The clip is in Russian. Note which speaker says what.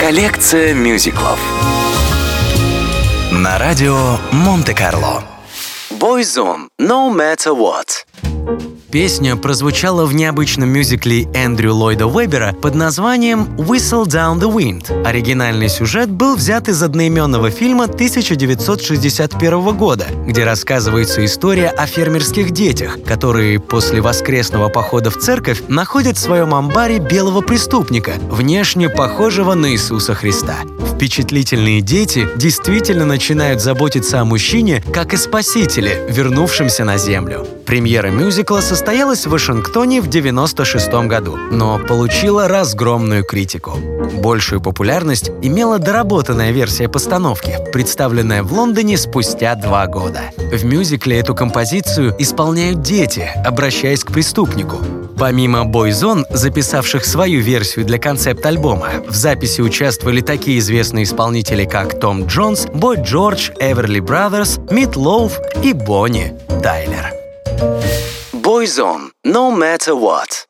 Speaker 1: Коллекция мюзиклов на радио Монте-Карло. Boyzone, no matter what.
Speaker 2: Песня прозвучала в необычном мюзикле Эндрю Ллойда Уэбера под названием «Whistle Down the Wind». Оригинальный сюжет был взят из одноименного фильма 1961 года, где рассказывается история о фермерских детях, которые после воскресного похода в церковь находят в своем амбаре белого преступника, внешне похожего на Иисуса Христа. Впечатлительные дети действительно начинают заботиться о мужчине как о спасителе, вернувшемся на землю. Премьера мюзикла состоялась в Вашингтоне в 1996 году, но получила разгромную критику. Большую популярность имела доработанная версия постановки, представленная в Лондоне спустя два года. В мюзикле эту композицию исполняют дети, обращаясь к преступнику. Помимо Boyzone, записавших свою версию для концепт-альбома, в записи участвовали такие известные исполнители, как Том Джонс, Бой Джордж, Эверли Бразерс, Мит Лоуф и Бонни Тайлер.
Speaker 1: Boyzone, no matter what.